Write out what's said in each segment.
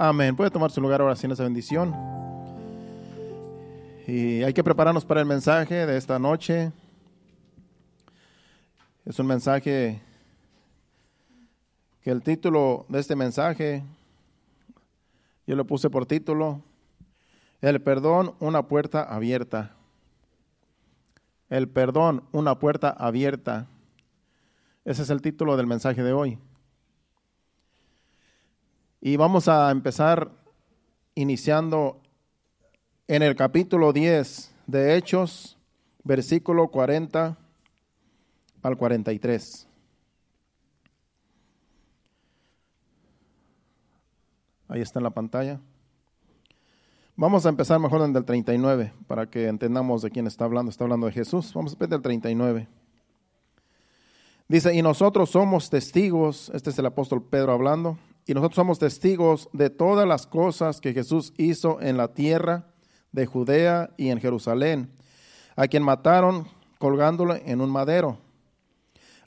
Amén. Puede tomar su lugar ahora sin esa bendición. Y hay que prepararnos para el mensaje de esta noche. Es un mensaje que el título de este mensaje, yo lo puse por título, El perdón, una puerta abierta. El perdón, una puerta abierta. Ese es el título del mensaje de hoy. Y vamos a empezar iniciando en el capítulo 10 de Hechos, versículo 40 al 43. Ahí está en la pantalla. Vamos a empezar mejor desde el 39 para que entendamos de quién está hablando. Está hablando de Jesús. Vamos a empezar del 39. Dice, y nosotros somos testigos, este es el apóstol Pedro hablando, y nosotros somos testigos de todas las cosas que Jesús hizo en la tierra de Judea y en Jerusalén, a quien mataron colgándolo en un madero.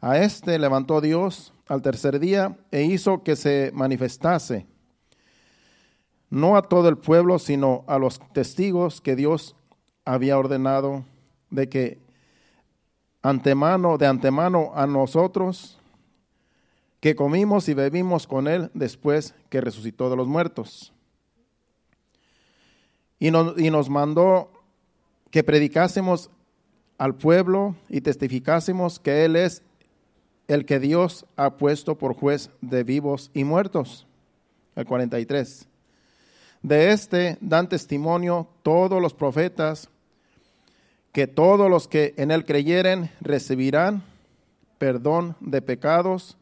A este levantó Dios al tercer día e hizo que se manifestase, no a todo el pueblo, sino a los testigos que Dios había ordenado de que antemano, de antemano a nosotros, que comimos y bebimos con él después que resucitó de los muertos. Y nos, y nos mandó que predicásemos al pueblo y testificásemos que Él es el que Dios ha puesto por juez de vivos y muertos. El 43. De este dan testimonio todos los profetas que todos los que en Él creyeren recibirán perdón de pecados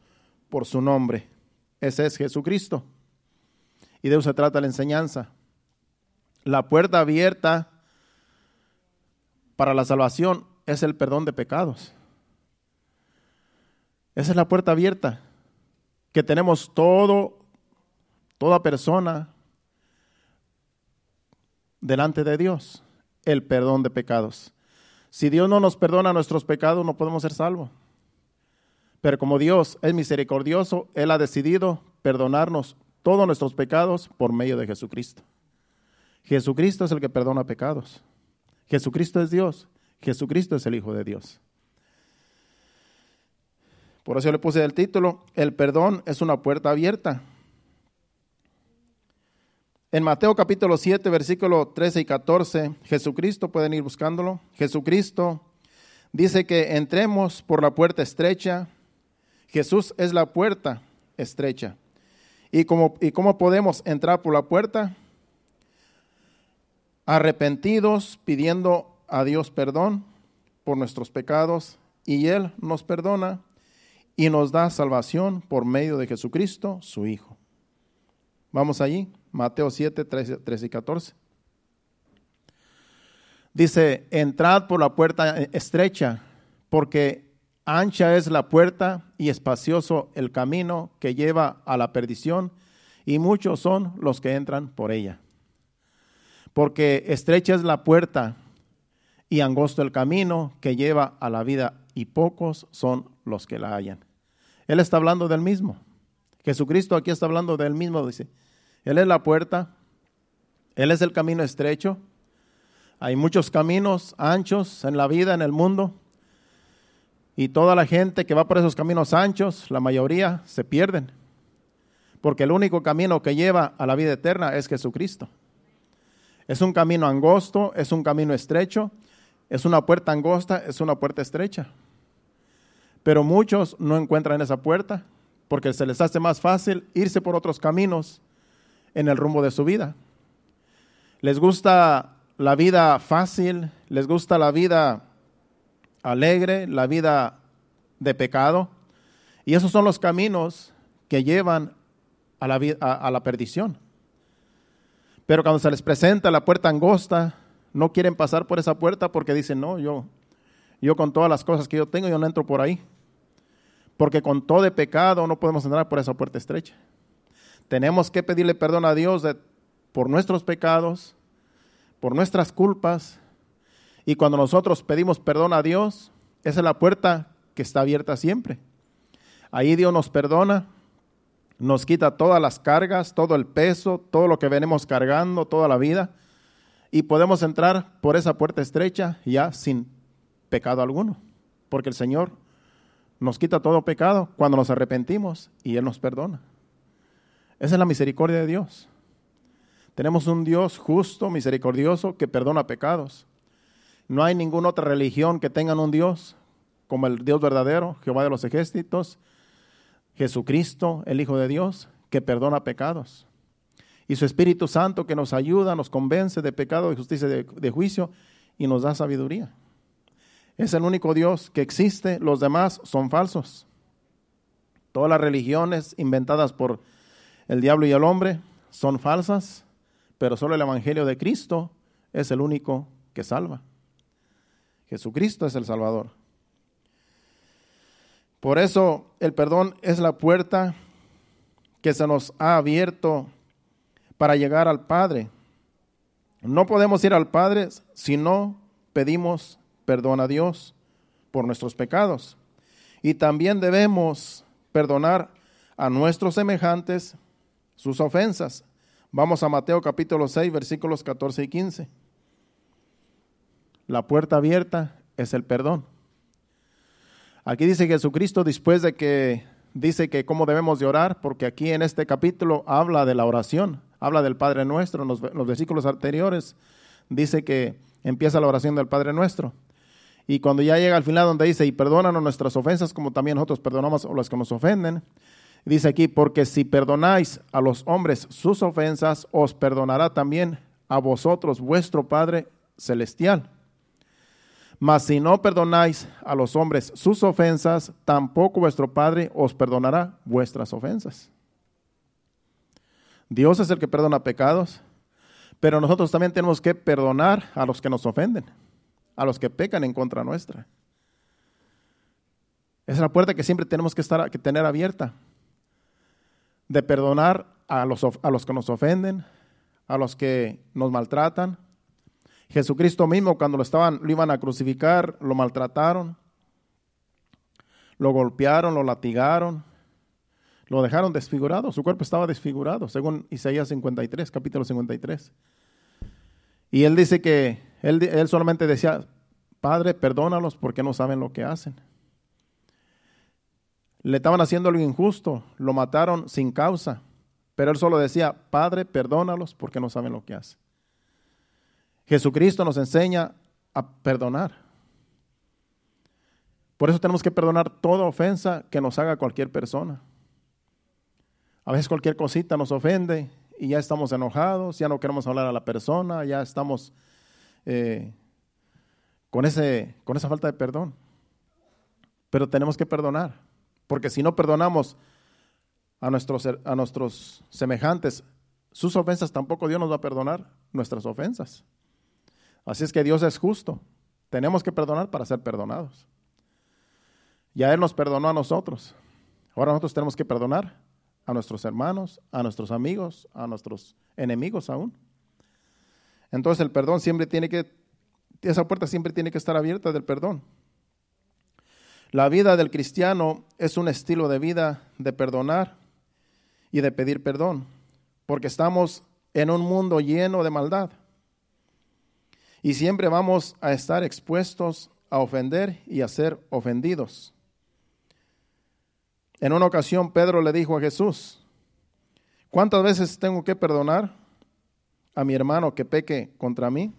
por su nombre. Ese es Jesucristo. Y de eso se trata la enseñanza. La puerta abierta para la salvación es el perdón de pecados. Esa es la puerta abierta que tenemos todo, toda persona delante de Dios, el perdón de pecados. Si Dios no nos perdona nuestros pecados, no podemos ser salvos. Pero como Dios es misericordioso, Él ha decidido perdonarnos todos nuestros pecados por medio de Jesucristo. Jesucristo es el que perdona pecados. Jesucristo es Dios. Jesucristo es el Hijo de Dios. Por eso le puse el título, el perdón es una puerta abierta. En Mateo capítulo 7, versículo 13 y 14, Jesucristo, pueden ir buscándolo, Jesucristo dice que entremos por la puerta estrecha, Jesús es la puerta estrecha. ¿Y cómo, ¿Y cómo podemos entrar por la puerta? Arrepentidos, pidiendo a Dios perdón por nuestros pecados, y Él nos perdona y nos da salvación por medio de Jesucristo, su Hijo. Vamos allí, Mateo 7, 13, 13 y 14. Dice, entrad por la puerta estrecha, porque Ancha es la puerta y espacioso el camino que lleva a la perdición, y muchos son los que entran por ella. Porque estrecha es la puerta y angosto el camino que lleva a la vida, y pocos son los que la hallan. Él está hablando del mismo. Jesucristo aquí está hablando del mismo, dice. Él es la puerta, Él es el camino estrecho. Hay muchos caminos anchos en la vida, en el mundo, y toda la gente que va por esos caminos anchos, la mayoría se pierden. Porque el único camino que lleva a la vida eterna es Jesucristo. Es un camino angosto, es un camino estrecho, es una puerta angosta, es una puerta estrecha. Pero muchos no encuentran esa puerta porque se les hace más fácil irse por otros caminos en el rumbo de su vida. Les gusta la vida fácil, les gusta la vida alegre, la vida de pecado. Y esos son los caminos que llevan a la, a, la perdición. Pero cuando se les presenta la puerta angosta, no quieren pasar por esa puerta porque dicen, no, yo, yo con todas las cosas que yo tengo, yo no entro por ahí. Porque con todo de pecado no podemos entrar por esa puerta estrecha. Tenemos que pedirle perdón a Dios por nuestros pecados, por nuestras culpas, y cuando nosotros pedimos perdón a Dios, esa es la puerta que está abierta siempre. Ahí Dios nos perdona nos quita todas las cargas, todo el peso, todo lo que venimos cargando toda la vida y podemos entrar por esa puerta estrecha ya sin pecado alguno, porque el Señor nos quita todo pecado cuando nos arrepentimos y Él nos perdona. Esa es la misericordia de Dios. Tenemos un Dios justo, misericordioso, que perdona pecados. No hay ninguna otra religión que tenga un Dios como el Dios verdadero, Jehová de los ejércitos, Jesucristo, el Hijo de Dios, que perdona pecados. Y su Espíritu Santo que nos ayuda, nos convence de pecado, de justicia, de, de juicio y nos da sabiduría. Es el único Dios que existe, los demás son falsos. Todas las religiones inventadas por el diablo y el hombre son falsas, pero solo el Evangelio de Cristo es el único que salva. Jesucristo es el Salvador. Por eso el perdón es la puerta que se nos ha abierto para llegar al Padre. No podemos ir al Padre si no pedimos perdón a Dios por nuestros pecados. Y también debemos perdonar a nuestros semejantes sus ofensas. Vamos a Mateo capítulo 6, versículos 14 y 15. La puerta abierta es el perdón. Aquí dice Jesucristo después de que dice que cómo debemos de orar, porque aquí en este capítulo habla de la oración, habla del Padre Nuestro. En los, los versículos anteriores dice que empieza la oración del Padre Nuestro. Y cuando ya llega al final donde dice, y perdónanos nuestras ofensas como también nosotros perdonamos a los que nos ofenden, dice aquí, porque si perdonáis a los hombres sus ofensas, os perdonará también a vosotros vuestro Padre Celestial. Mas si no perdonáis a los hombres sus ofensas, tampoco vuestro Padre os perdonará vuestras ofensas. Dios es el que perdona pecados, pero nosotros también tenemos que perdonar a los que nos ofenden, a los que pecan en contra nuestra. Esa es la puerta que siempre tenemos que, estar, que tener abierta, de perdonar a los, a los que nos ofenden, a los que nos maltratan, Jesucristo mismo cuando lo, estaban, lo iban a crucificar, lo maltrataron, lo golpearon, lo latigaron, lo dejaron desfigurado, su cuerpo estaba desfigurado, según Isaías 53, capítulo 53. Y él dice que él, él solamente decía, Padre, perdónalos porque no saben lo que hacen. Le estaban haciendo algo injusto, lo mataron sin causa, pero él solo decía, Padre, perdónalos porque no saben lo que hacen. Jesucristo nos enseña a perdonar. Por eso tenemos que perdonar toda ofensa que nos haga cualquier persona. A veces cualquier cosita nos ofende y ya estamos enojados, ya no queremos hablar a la persona, ya estamos eh, con, ese, con esa falta de perdón. Pero tenemos que perdonar, porque si no perdonamos a nuestros, a nuestros semejantes sus ofensas, tampoco Dios nos va a perdonar nuestras ofensas. Así es que Dios es justo. Tenemos que perdonar para ser perdonados. Ya Él nos perdonó a nosotros. Ahora nosotros tenemos que perdonar a nuestros hermanos, a nuestros amigos, a nuestros enemigos aún. Entonces el perdón siempre tiene que, esa puerta siempre tiene que estar abierta del perdón. La vida del cristiano es un estilo de vida de perdonar y de pedir perdón, porque estamos en un mundo lleno de maldad. Y siempre vamos a estar expuestos a ofender y a ser ofendidos. En una ocasión Pedro le dijo a Jesús, ¿cuántas veces tengo que perdonar a mi hermano que peque contra mí?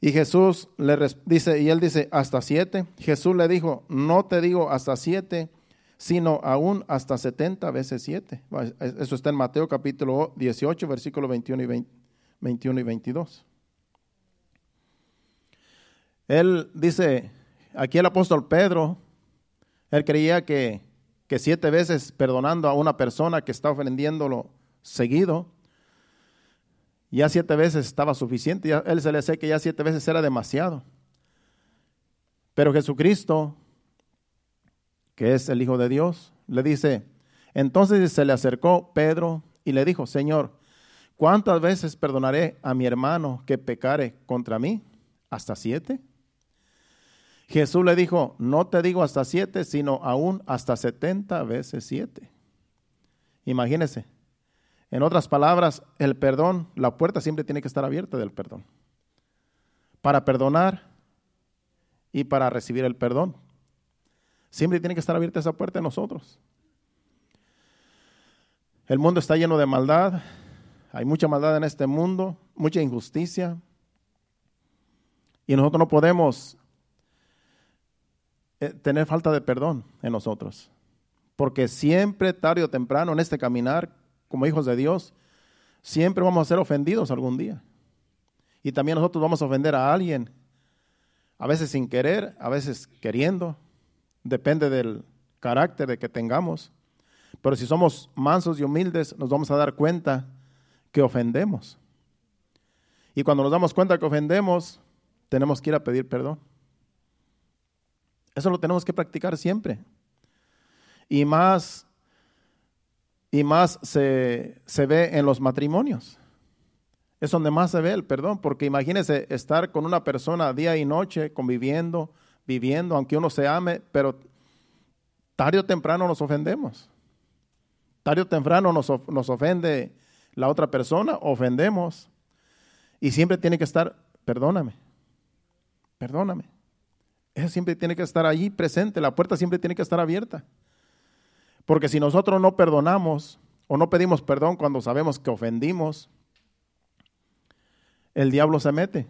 Y Jesús le dice, y él dice, hasta siete. Jesús le dijo, no te digo hasta siete, sino aún hasta setenta veces siete. Eso está en Mateo capítulo 18, versículo 21 y, 21 y 22. Él dice, aquí el apóstol Pedro, él creía que, que siete veces perdonando a una persona que está ofendiéndolo seguido, ya siete veces estaba suficiente. Él se le sé que ya siete veces era demasiado. Pero Jesucristo, que es el Hijo de Dios, le dice, entonces se le acercó Pedro y le dijo, Señor, ¿cuántas veces perdonaré a mi hermano que pecare contra mí? ¿Hasta siete? Jesús le dijo, no te digo hasta siete, sino aún hasta setenta veces siete. Imagínense. En otras palabras, el perdón, la puerta siempre tiene que estar abierta del perdón. Para perdonar y para recibir el perdón. Siempre tiene que estar abierta esa puerta en nosotros. El mundo está lleno de maldad. Hay mucha maldad en este mundo, mucha injusticia. Y nosotros no podemos tener falta de perdón en nosotros. Porque siempre, tarde o temprano, en este caminar, como hijos de Dios, siempre vamos a ser ofendidos algún día. Y también nosotros vamos a ofender a alguien, a veces sin querer, a veces queriendo, depende del carácter de que tengamos. Pero si somos mansos y humildes, nos vamos a dar cuenta que ofendemos. Y cuando nos damos cuenta que ofendemos, tenemos que ir a pedir perdón. Eso lo tenemos que practicar siempre. Y más, y más se, se ve en los matrimonios. Es donde más se ve el perdón, porque imagínese estar con una persona día y noche, conviviendo, viviendo, aunque uno se ame, pero tarde o temprano nos ofendemos. Tarde o temprano nos, nos ofende la otra persona, ofendemos. Y siempre tiene que estar, perdóname, perdóname. Eso siempre tiene que estar allí presente, la puerta siempre tiene que estar abierta. Porque si nosotros no perdonamos o no pedimos perdón cuando sabemos que ofendimos, el diablo se mete.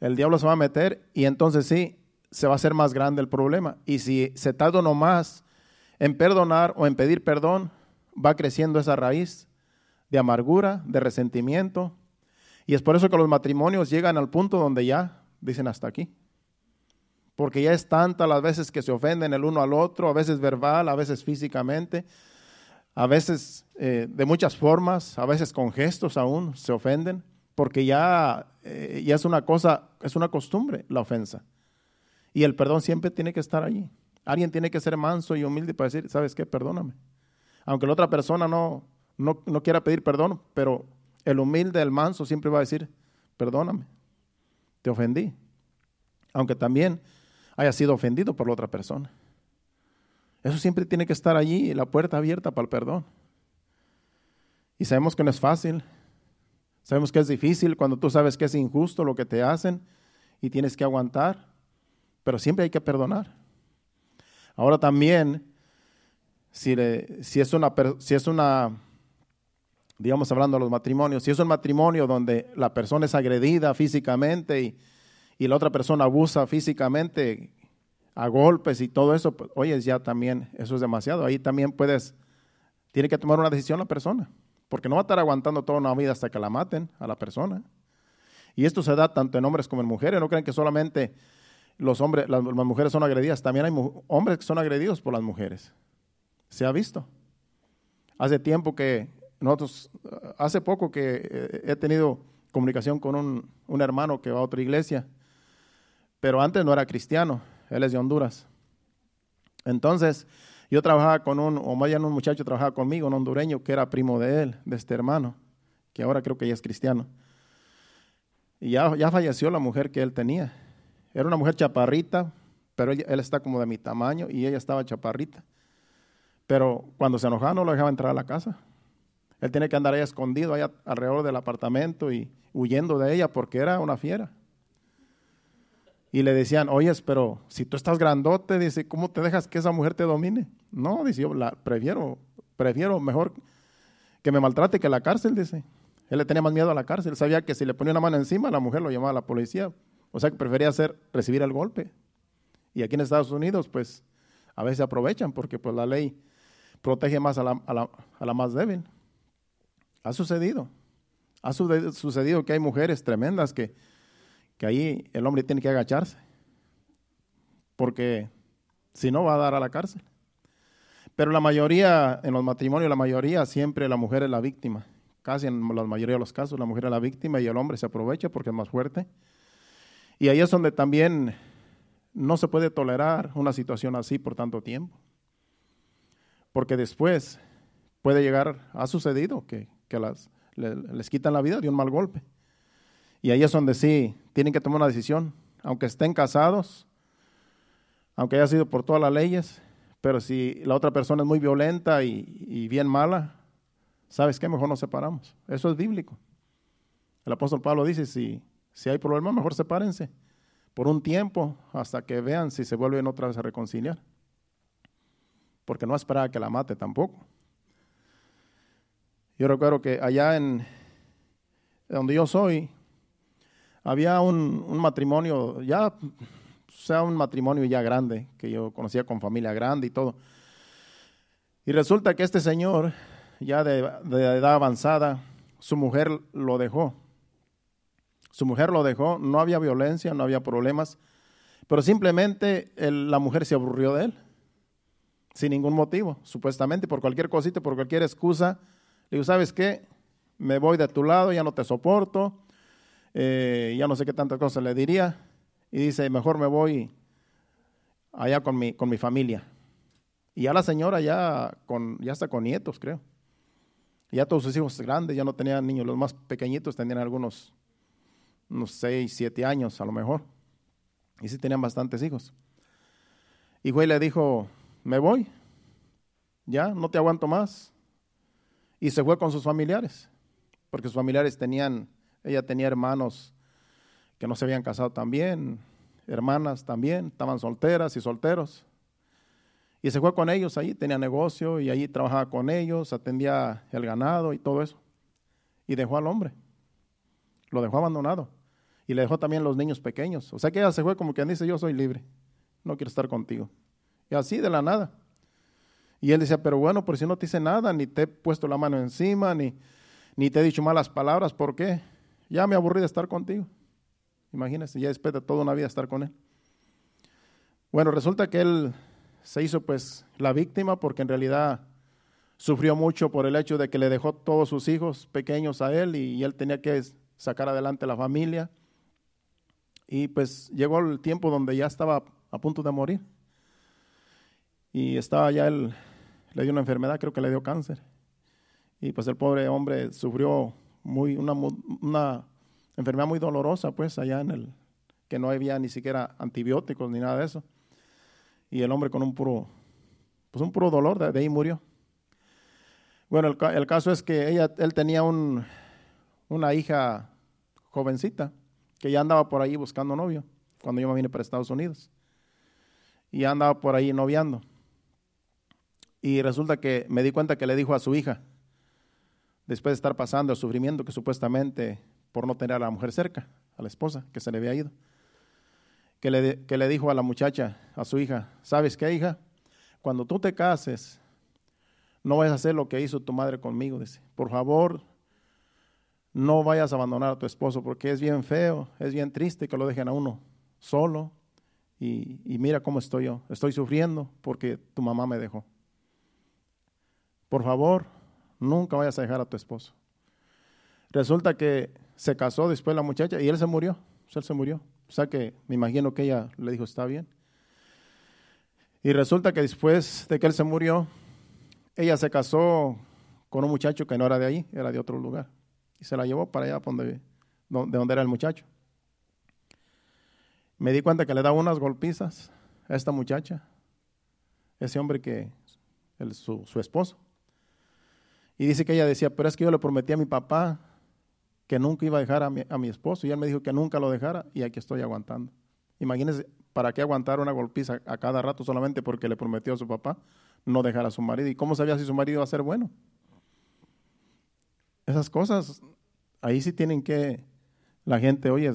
El diablo se va a meter y entonces sí, se va a hacer más grande el problema. Y si se tarda uno más en perdonar o en pedir perdón, va creciendo esa raíz de amargura, de resentimiento. Y es por eso que los matrimonios llegan al punto donde ya dicen hasta aquí porque ya es tanta las veces que se ofenden el uno al otro, a veces verbal, a veces físicamente, a veces eh, de muchas formas, a veces con gestos aún se ofenden, porque ya, eh, ya es una cosa, es una costumbre la ofensa. Y el perdón siempre tiene que estar allí. Alguien tiene que ser manso y humilde para decir, ¿sabes qué? Perdóname. Aunque la otra persona no, no, no quiera pedir perdón, pero el humilde, el manso siempre va a decir, perdóname, te ofendí. Aunque también haya sido ofendido por la otra persona. Eso siempre tiene que estar allí, la puerta abierta para el perdón. Y sabemos que no es fácil. Sabemos que es difícil cuando tú sabes que es injusto lo que te hacen y tienes que aguantar. Pero siempre hay que perdonar. Ahora también, si, si, es si es una, digamos hablando de los matrimonios, si es un matrimonio donde la persona es agredida físicamente y, y la otra persona abusa físicamente a golpes y todo eso, pues, oye, ya también, eso es demasiado. Ahí también puedes, tiene que tomar una decisión la persona, porque no va a estar aguantando toda una vida hasta que la maten a la persona. Y esto se da tanto en hombres como en mujeres. No creen que solamente los hombres, las, las mujeres son agredidas, también hay hombres que son agredidos por las mujeres. Se ha visto. Hace tiempo que nosotros, hace poco que he tenido comunicación con un, un hermano que va a otra iglesia pero antes no era cristiano, él es de Honduras. Entonces, yo trabajaba con un, o más bien un muchacho trabajaba conmigo, un hondureño que era primo de él, de este hermano, que ahora creo que ya es cristiano. Y ya, ya falleció la mujer que él tenía. Era una mujer chaparrita, pero él, está como de mi tamaño y ella estaba chaparrita. Pero cuando se enojaba no lo dejaba entrar a la casa. Él tiene que andar ahí escondido, allá alrededor del apartamento y huyendo de ella porque era una fiera y le decían, oyes, pero si tú estás grandote, dice, ¿cómo te dejas que esa mujer te domine? No, dice, yo la prefiero, prefiero mejor que me maltrate que la cárcel, dice. Él le tenía más miedo a la cárcel, sabía que si le ponía una mano encima, la mujer lo llamaba a la policía. O sea que prefería hacer, recibir el golpe. Y aquí en Estados Unidos, pues, a veces aprovechan porque pues la ley protege más a la, a la, a la más débil. Ha sucedido. Ha sucedido que hay mujeres tremendas que que ahí el hombre tiene que agacharse, porque si no va a dar a la cárcel. Pero la mayoría, en los matrimonios, la mayoría siempre la mujer es la víctima. Casi en la mayoría de los casos la mujer es la víctima y el hombre se aprovecha porque es más fuerte. Y ahí es donde también no se puede tolerar una situación así por tanto tiempo. Porque después puede llegar, ha sucedido que, las, les quitan la vida de un mal golpe. Y ahí es donde sí tienen que tomar una decisión, aunque estén casados, aunque haya sido por todas las leyes, Pero si la otra persona es muy violenta y, bien mala, ¿sabes qué? Mejor nos separamos. Eso es bíblico. El apóstol Pablo dice, si, si hay problemas, mejor sepárense por un tiempo hasta que vean si se vuelven otra vez a reconciliar. Porque no esperaba que la mate tampoco. Yo recuerdo que allá en donde yo soy, había un, un matrimonio ya sea un matrimonio ya grande, que yo conocía con familia grande y todo. Y resulta que este señor, ya de, edad avanzada, su mujer lo dejó. Su mujer lo dejó, no había violencia, no había problemas, pero simplemente la mujer se aburrió de él, sin ningún motivo, supuestamente, por cualquier cosita, por cualquier excusa. Le digo, ¿sabes qué? Me voy de tu lado, ya no te soporto, eh, ya no sé qué tantas cosas le diría y dice, mejor me voy allá con mi, con mi familia. Y ya la señora ya, con, ya está con nietos, creo. Ya todos sus hijos grandes, ya no tenían niños, los más pequeñitos tenían algunos, unos 6, 7 años a lo mejor. Y sí tenían bastantes hijos. Y güey le dijo, me voy, ya, no te aguanto más. Y se fue con sus familiares, porque sus familiares tenían, ella tenía hermanos que no se habían casado también, hermanas también, estaban solteras y solteros. Y se fue con ellos ahí, tenía negocio y allí trabajaba con ellos, atendía el ganado y todo eso. Y dejó al hombre, lo dejó abandonado. Y le dejó también los niños pequeños. O sea que ella se fue como quien dice, yo soy libre, no quiero estar contigo. Y así de la nada. Y él decía, pero bueno, por si no te hice nada, ni te he puesto la mano encima, ni, ni te he dicho malas palabras, ¿por qué? Ya me aburrí de estar contigo. Imagínense, ya después de toda una vida estar con él. Bueno, resulta que él se hizo pues la víctima porque en realidad sufrió mucho por el hecho de que le dejó todos sus hijos pequeños a él y, él tenía que sacar adelante la familia. Y pues llegó el tiempo donde ya estaba a punto de morir. Y estaba ya él, le dio una enfermedad, creo que le dio cáncer. Y pues el pobre hombre sufrió muy una, una enfermedad muy dolorosa, pues, allá en el, que no había ni siquiera antibióticos ni nada de eso. Y el hombre con un puro, pues un puro dolor, de, ahí murió. Bueno, el, caso es que ella, él tenía un, una hija jovencita que ya andaba por ahí buscando novio cuando yo me vine para Estados Unidos. Y andaba por ahí noviando. Y resulta que me di cuenta que le dijo a su hija, después de estar pasando el sufrimiento que supuestamente por no tener a la mujer cerca, a la esposa que se le había ido. Que le, que le dijo a la muchacha, a su hija, ¿sabes qué, hija? Cuando tú te cases, no vayas a hacer lo que hizo tu madre conmigo. Dice, por favor, no vayas a abandonar a tu esposo porque es bien feo, es bien triste que lo dejen a uno solo. Y, y mira cómo estoy yo. Estoy sufriendo porque tu mamá me dejó. Por favor, nunca vayas a dejar a tu esposo. Resulta que se casó después la muchacha y él se murió. Él se murió. O sea que me imagino que ella le dijo, está bien. Y resulta que después de que él se murió, ella se casó con un muchacho que no era de ahí, era de otro lugar. Y se la llevó para allá donde, de donde era el muchacho. Me di cuenta que le daba unas golpizas a esta muchacha, ese hombre que, su esposo. Y dice que ella decía, pero es que yo le prometí a mi papá que nunca iba a dejar a mi, esposo y él me dijo que nunca lo dejara y aquí estoy aguantando. Imagínense, ¿para qué aguantar una golpiza a cada rato solamente porque le prometió a su papá no dejar a su marido? ¿Y cómo sabía si su marido iba a ser bueno? Esas cosas, ahí sí tienen que, la gente, oye,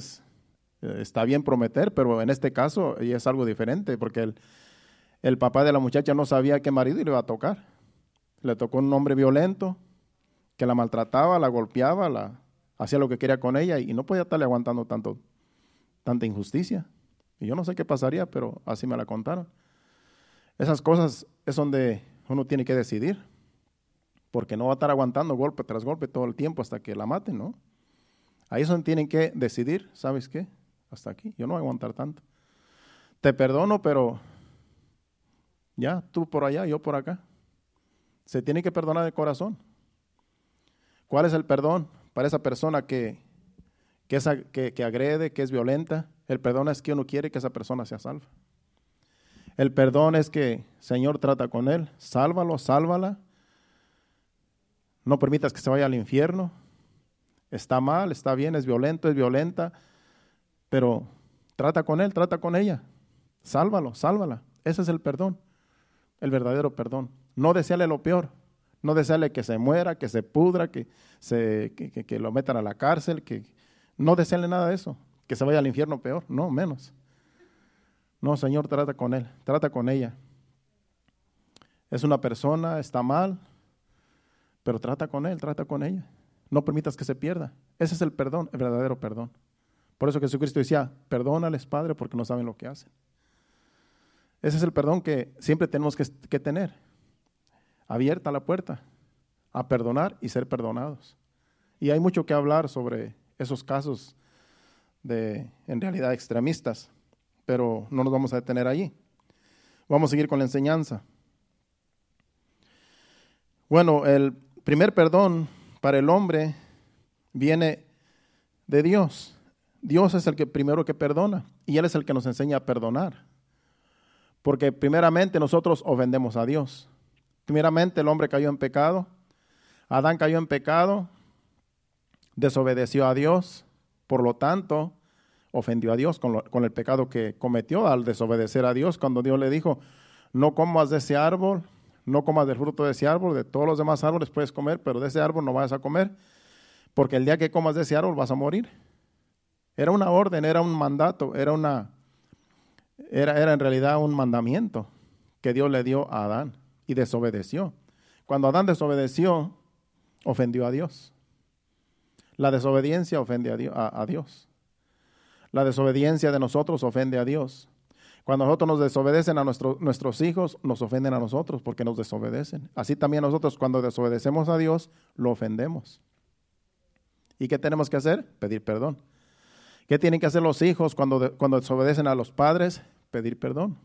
está bien prometer, pero en este caso es algo diferente porque el, el papá de la muchacha no sabía qué marido le iba a tocar. Le tocó un hombre violento que la maltrataba, la golpeaba, la, hacía lo que quería con ella y no podía estarle aguantando tanto, tanta injusticia. Y yo no sé qué pasaría, pero así me la contaron. Esas cosas es donde uno tiene que decidir, porque no va a estar aguantando golpe tras golpe todo el tiempo hasta que la maten, ¿no? Ahí es donde tienen que decidir, ¿sabes qué? Hasta aquí, yo no voy a aguantar tanto. Te perdono, pero ya, tú por allá, yo por acá. Se tiene que perdonar de corazón. ¿Cuál es el perdón? para esa persona que, que, que, agrede, que es violenta. El perdón es que uno quiere que esa persona sea salva. El perdón es que Señor trata con él, sálvalo, sálvala. No permitas que se vaya al infierno. Está mal, está bien, es violento, es violenta, pero trata con él, trata con ella. Sálvalo, sálvala. Ese es el perdón, el verdadero perdón. No desearle lo peor, no desearle que se muera, que se pudra, que, se, que, lo metan a la cárcel, que no desearle nada de eso, que se vaya al infierno peor, no, menos. No, Señor, trata con él, trata con ella. Es una persona, está mal, pero trata con él, trata con ella. No permitas que se pierda. Ese es el perdón, el verdadero perdón. Por eso Jesucristo decía, perdónales, Padre, porque no saben lo que hacen. Ese es el perdón que siempre tenemos que, que tener. Abierta la puerta a perdonar y ser perdonados. Y hay mucho que hablar sobre esos casos de, en realidad, extremistas, pero no nos vamos a detener allí. Vamos a seguir con la enseñanza. Bueno, el primer perdón para el hombre viene de Dios. Dios es el que primero que perdona y Él es el que nos enseña a perdonar. Porque primeramente nosotros ofendemos a Dios. Primeramente el hombre cayó en pecado. Adán cayó en pecado, desobedeció a Dios, por lo tanto, ofendió a Dios con, el pecado que cometió al desobedecer a Dios, cuando Dios le dijo, no comas de ese árbol, no comas del fruto de ese árbol, de todos los demás árboles puedes comer, pero de ese árbol no vas a comer, porque el día que comas de ese árbol vas a morir. Era una orden, era un mandato, era una era, era en realidad un mandamiento que Dios le dio a Adán y desobedeció. Cuando Adán desobedeció, ofendió a Dios. La desobediencia ofende a Dios. La desobediencia de nosotros ofende a Dios. Cuando nosotros nos desobedecen a nuestros hijos, nos ofenden a nosotros porque nos desobedecen. Así también nosotros cuando desobedecemos a Dios, lo ofendemos. ¿Y qué tenemos que hacer? Pedir perdón. ¿Qué tienen que hacer los hijos cuando, cuando desobedecen a los padres? Pedir perdón.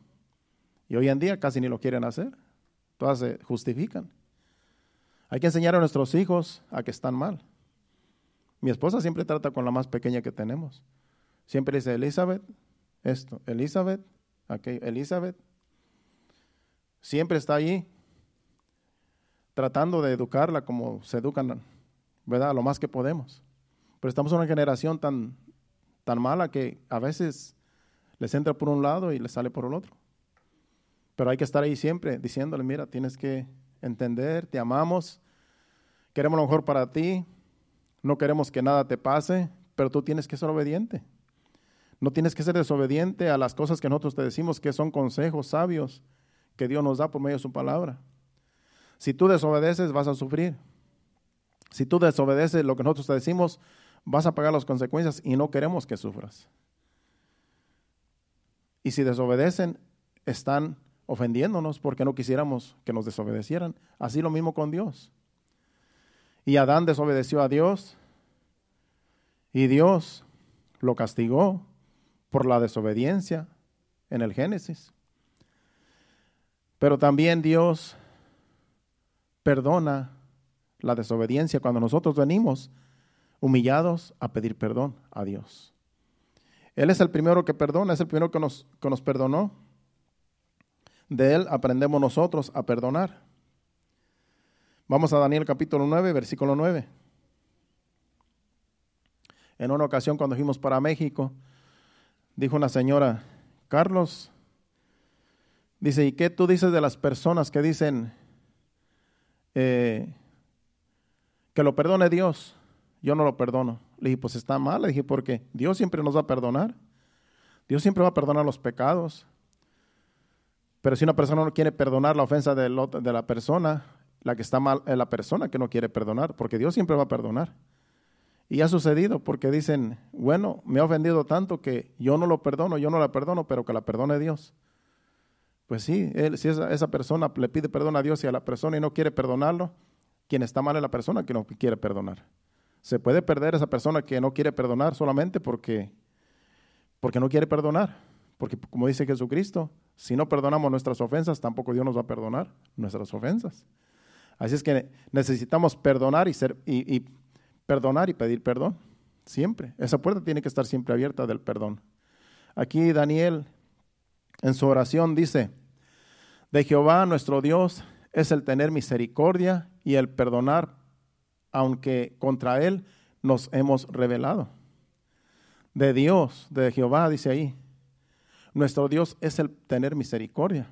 Y hoy en día casi ni lo quieren hacer. Todas se justifican. Hay que enseñar a nuestros hijos a que están mal. Mi esposa siempre trata con la más pequeña que tenemos. Siempre dice, Elizabeth, esto, Elizabeth, aquello, Elizabeth. Siempre está allí tratando de educarla como se educan, ¿verdad? Lo más que podemos. Pero estamos en una generación tan tan mala que a veces les entra por un lado y les sale por el otro. Pero hay que estar ahí siempre diciéndole, mira, tienes que entender, te amamos, queremos lo mejor para ti, no queremos que nada te pase, pero tú tienes que ser obediente. No tienes que ser desobediente a las cosas que nosotros te decimos que son consejos sabios que Dios nos da por medio de su palabra. Si tú desobedeces, vas a sufrir. Si tú desobedeces lo que nosotros te decimos, vas a pagar las consecuencias y no queremos que sufras. Y si desobedecen, están ofendiéndonos porque no quisiéramos que nos desobedecieran. Así lo mismo con Dios. Y Adán desobedeció a Dios y Dios lo castigó por la desobediencia en el Génesis. Pero también Dios perdona la desobediencia cuando nosotros venimos humillados a pedir perdón a Dios. Él es el primero que perdona, es el primero que nos, que nos perdonó. De Él aprendemos nosotros a perdonar. Vamos a Daniel capítulo 9, versículo 9. En una ocasión cuando fuimos para México, dijo una señora, Carlos, dice, ¿y qué tú dices de las personas que dicen eh, que lo perdone Dios? yo no lo perdono. Le dije, pues está mal. Le dije, porque Dios siempre nos va a perdonar. Dios siempre va a perdonar los pecados. Pero si una persona no quiere perdonar la ofensa de, la persona, la que está mal es la persona que no quiere perdonar, porque Dios siempre va a perdonar. Y ha sucedido porque dicen, bueno, me ha ofendido tanto que yo no lo perdono, yo no la perdono, pero que la perdone Dios. Pues sí, si esa, esa, persona le pide perdón a Dios y a la persona y no quiere perdonarlo, quien está mal es la persona que no quiere perdonar. Se puede perder esa persona que no quiere perdonar solamente porque, porque no quiere perdonar. Porque como dice Jesucristo, si no perdonamos nuestras ofensas, tampoco Dios nos va a perdonar nuestras ofensas. Así es que necesitamos perdonar y, ser, y, perdonar y pedir perdón. Siempre. Esa puerta tiene que estar siempre abierta del perdón. Aquí Daniel en su oración dice, De Jehová nuestro Dios es el tener misericordia y el perdonar, aunque contra Él nos hemos rebelado. De Dios, de Jehová, dice ahí, nuestro Dios es el tener misericordia.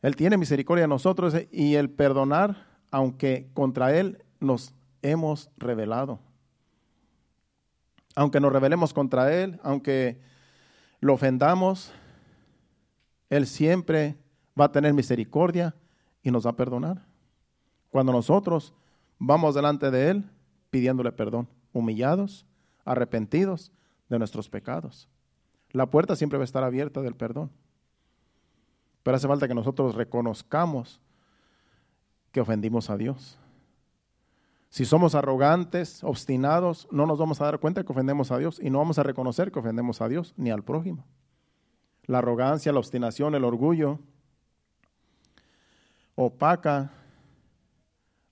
Él tiene misericordia a nosotros y el perdonar, aunque contra Él nos hemos rebelado. Aunque nos rebelemos contra Él, aunque lo ofendamos, Él siempre va a tener misericordia y nos va a perdonar. Cuando nosotros vamos delante de Él pidiéndole perdón, humillados, arrepentidos de nuestros pecados. La puerta siempre va a estar abierta del perdón. Pero hace falta que nosotros reconozcamos que ofendimos a Dios. Si somos arrogantes, obstinados, no nos vamos a dar cuenta que ofendemos a Dios y no vamos a reconocer que ofendemos a Dios ni al prójimo. La arrogancia, la obstinación, el orgullo opaca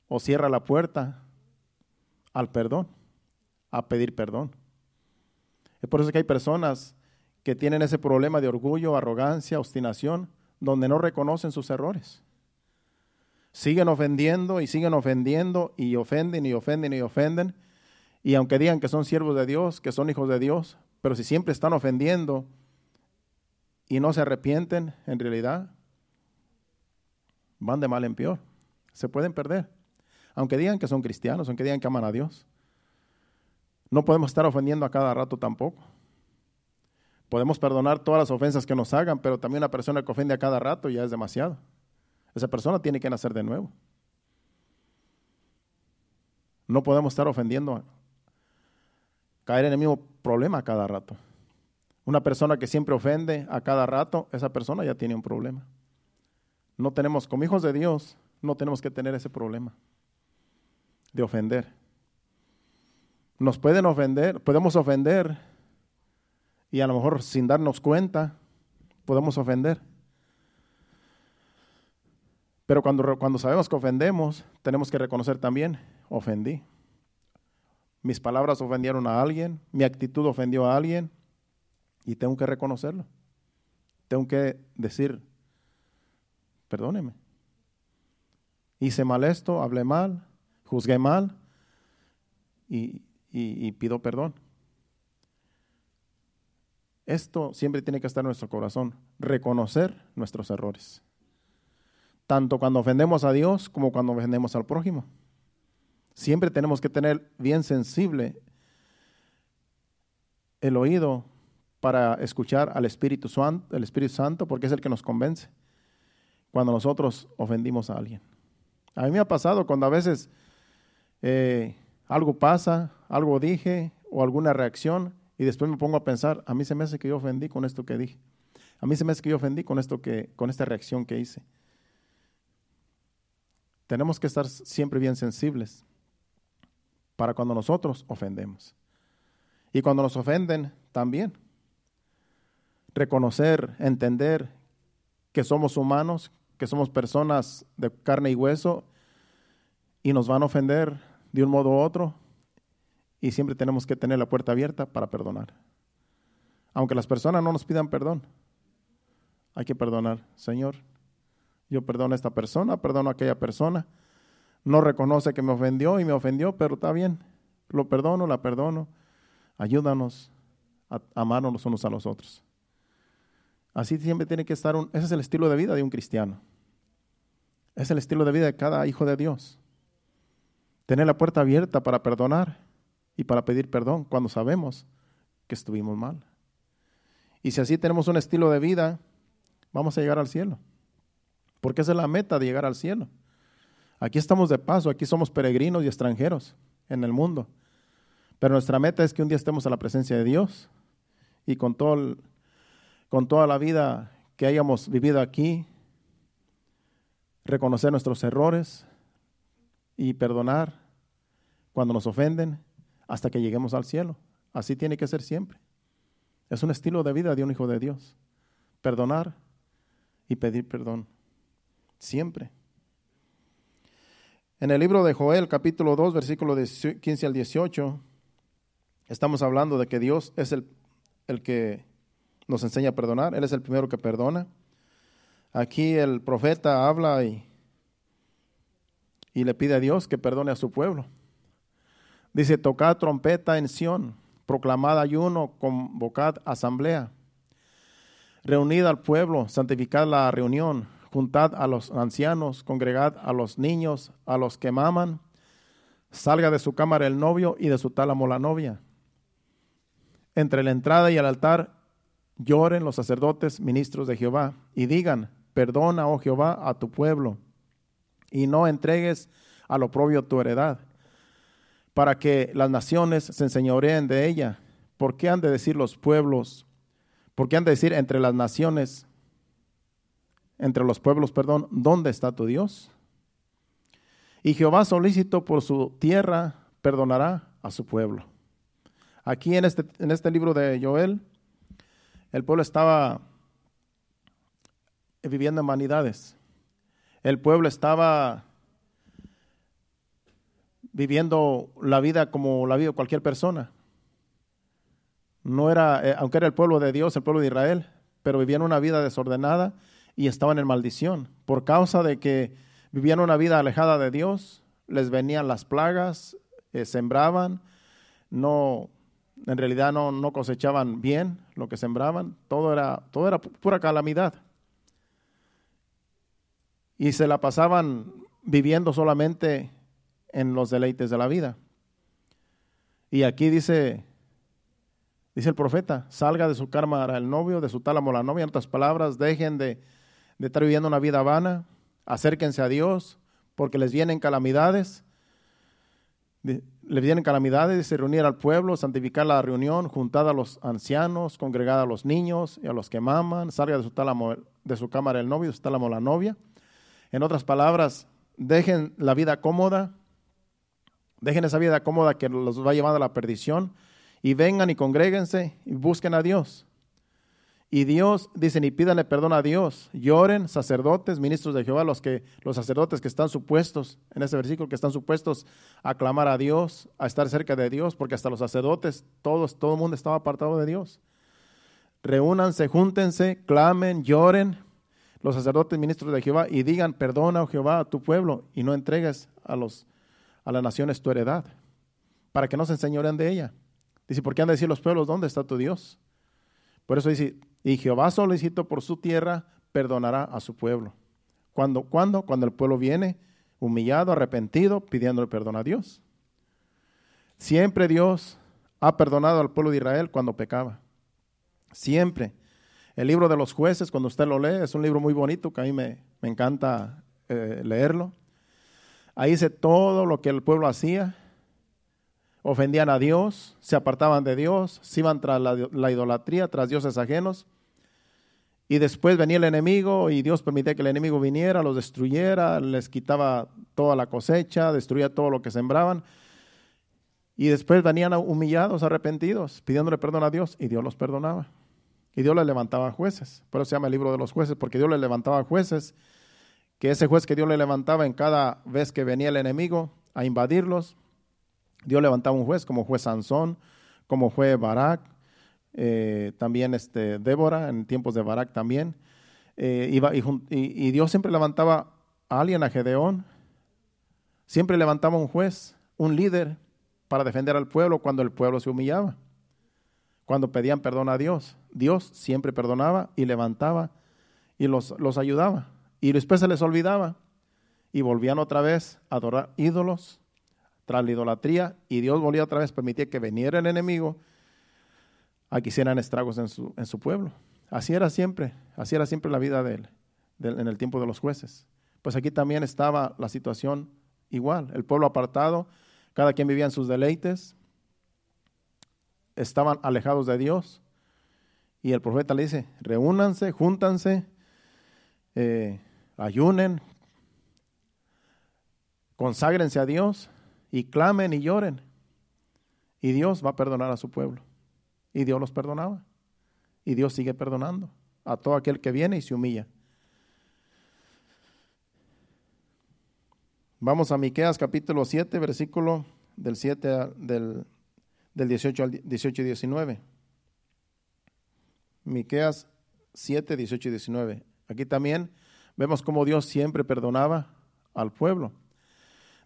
o cierra la puerta al perdón, a pedir perdón. Es por eso que hay personas que tienen ese problema de orgullo, arrogancia, obstinación, donde no reconocen sus errores. Siguen ofendiendo y siguen ofendiendo y ofenden y ofenden y ofenden. Y aunque digan que son siervos de Dios, que son hijos de Dios, pero si siempre están ofendiendo y no se arrepienten, en realidad van de mal en peor. Se pueden perder. Aunque digan que son cristianos, aunque digan que aman a Dios. No podemos estar ofendiendo a cada rato tampoco. Podemos perdonar todas las ofensas que nos hagan, pero también una persona que ofende a cada rato ya es demasiado. Esa persona tiene que nacer de nuevo. No podemos estar ofendiendo, caer en el mismo problema a cada rato. Una persona que siempre ofende a cada rato, esa persona ya tiene un problema. No tenemos, como hijos de Dios, no tenemos que tener ese problema de ofender. Nos pueden ofender, podemos ofender y a lo mejor sin darnos cuenta podemos ofender. Pero cuando, cuando sabemos que ofendemos, tenemos que reconocer también, ofendí. Mis palabras ofendieron a alguien, mi actitud ofendió a alguien y tengo que reconocerlo. Tengo que decir, perdóneme. Hice mal esto, hablé mal, juzgué mal y, y, pido perdón. Esto siempre tiene que estar en nuestro corazón, reconocer nuestros errores, tanto cuando ofendemos a Dios como cuando ofendemos al prójimo. Siempre tenemos que tener bien sensible el oído para escuchar al Espíritu Santo, el Espíritu Santo, porque es el que nos convence cuando nosotros ofendimos a alguien. A mí me ha pasado cuando a veces eh, algo pasa, algo dije o alguna reacción y después me pongo a pensar, a mí se me hace que yo ofendí con esto que dije. A mí se me hace que yo ofendí con esto que con esta reacción que hice. Tenemos que estar siempre bien sensibles para cuando nosotros ofendemos. Y cuando nos ofenden también reconocer, entender que somos humanos, que somos personas de carne y hueso y nos van a ofender de un modo u otro y siempre tenemos que tener la puerta abierta para perdonar. Aunque las personas no nos pidan perdón, hay que perdonar. Señor, yo perdono a esta persona, perdono a aquella persona. No reconoce que me ofendió y me ofendió, pero está bien. Lo perdono, la perdono. Ayúdanos a amarnos unos a los otros. Así siempre tiene que estar un, ese es el estilo de vida de un cristiano. Es el estilo de vida de cada hijo de Dios. Tener la puerta abierta para perdonar y para pedir perdón cuando sabemos que estuvimos mal. Y si así tenemos un estilo de vida, vamos a llegar al cielo. Porque esa es la meta de llegar al cielo. Aquí estamos de paso, aquí somos peregrinos y extranjeros en el mundo. Pero nuestra meta es que un día estemos a la presencia de Dios y con todo con toda la vida que hayamos vivido aquí, reconocer nuestros errores y perdonar cuando nos ofenden hasta que lleguemos al cielo. Así tiene que ser siempre. Es un estilo de vida de un hijo de Dios. Perdonar y pedir perdón. Siempre. En el libro de Joel, capítulo 2, versículo 15 al 18, estamos hablando de que Dios es el, el que nos enseña a perdonar. Él es el primero que perdona. Aquí el profeta habla y, y le pide a Dios que perdone a su pueblo. Dice, tocad trompeta en Sión, proclamad ayuno, convocad asamblea. Reunid al pueblo, santificad la reunión, juntad a los ancianos, congregad a los niños, a los que maman. Salga de su cámara el novio y de su tálamo la novia. Entre la entrada y el altar lloren los sacerdotes, ministros de Jehová, y digan, perdona, oh Jehová, a tu pueblo, y no entregues a lo propio tu heredad para que las naciones se enseñoreen de ella. ¿Por qué han de decir los pueblos? ¿Por qué han de decir entre las naciones, entre los pueblos, perdón, ¿dónde está tu Dios? Y Jehová solícito por su tierra perdonará a su pueblo. Aquí en este, en este libro de Joel, el pueblo estaba viviendo en vanidades. El pueblo estaba viviendo la vida como la vive cualquier persona. No era, eh, aunque era el pueblo de Dios, el pueblo de Israel, pero vivían una vida desordenada y estaban en maldición. Por causa de que vivían una vida alejada de Dios, les venían las plagas, eh, sembraban, no, en realidad no, no, cosechaban bien lo que sembraban, todo era, todo era pura calamidad. Y se la pasaban viviendo solamente en los deleites de la vida. Y aquí dice, dice el profeta, salga de su cámara el novio, de su tálamo la novia, en otras palabras, dejen de, de estar viviendo una vida vana, acérquense a Dios, porque les vienen calamidades, les vienen calamidades, dice reunir al pueblo, santificar la reunión, juntar a los ancianos, congregar a los niños y a los que maman, salga de su, tálamo, de su cámara el novio, de su tálamo la novia. En otras palabras, dejen la vida cómoda, Dejen esa vida cómoda que los va llevando a la perdición y vengan y congréguense y busquen a Dios. Y Dios, dicen, y pídanle perdón a Dios. Lloren, sacerdotes, ministros de Jehová, los, que, los sacerdotes que están supuestos, en ese versículo, que están supuestos a clamar a Dios, a estar cerca de Dios, porque hasta los sacerdotes, todos, todo el mundo estaba apartado de Dios. Reúnanse, júntense, clamen, lloren, los sacerdotes, ministros de Jehová, y digan, perdona, oh Jehová, a tu pueblo, y no entregues a los a las naciones tu heredad, para que no se enseñoren de ella. Dice, ¿por qué han de decir los pueblos, ¿dónde está tu Dios? Por eso dice, y Jehová solicitó por su tierra, perdonará a su pueblo. ¿Cuándo? ¿Cuándo? Cuando el pueblo viene humillado, arrepentido, pidiéndole perdón a Dios. Siempre Dios ha perdonado al pueblo de Israel cuando pecaba. Siempre. El libro de los jueces, cuando usted lo lee, es un libro muy bonito que a mí me, encanta eh, leerlo. Ahí dice todo lo que el pueblo hacía. Ofendían a Dios, se apartaban de Dios, se iban tras la, idolatría, tras dioses ajenos. Y después venía el enemigo y Dios permitía que el enemigo viniera, los destruyera, les quitaba toda la cosecha, destruía todo lo que sembraban. Y después venían humillados, arrepentidos, pidiéndole perdón a Dios y Dios los perdonaba. Y Dios les levantaba jueces. Por eso se llama el libro de los jueces, porque Dios les levantaba jueces que ese juez que Dios le levantaba en cada vez que venía el enemigo a invadirlos, Dios levantaba un juez como juez Sansón, como fue Barak, eh, también este, Débora, en tiempos de Barak también. Eh, y, Dios siempre levantaba a alguien, a Gedeón, siempre levantaba un juez, un líder, para defender al pueblo cuando el pueblo se humillaba, cuando pedían perdón a Dios. Dios siempre perdonaba y levantaba y los, los ayudaba. Y después se les olvidaba y volvían otra vez a adorar ídolos tras la idolatría y Dios volvía otra vez a permitir que viniera el enemigo a que hicieran estragos en su, en su pueblo. Así era siempre, así era siempre la vida de él, en el tiempo de los jueces. Pues aquí también estaba la situación igual, el pueblo apartado, cada quien vivía en sus deleites, estaban alejados de Dios. Y el profeta le dice, reúnanse, júntanse, eh, ayunen, conságrense a Dios y clamen y lloren. Y Dios va a perdonar a su pueblo. Y Dios los perdonaba. Y Dios sigue perdonando a todo aquel que viene y se humilla. Vamos a Miqueas capítulo 7, versículo del 7 del, del 18 al 18 y 19. Miqueas 7, 18 y 19. Aquí también Vemos cómo Dios siempre perdonaba al pueblo.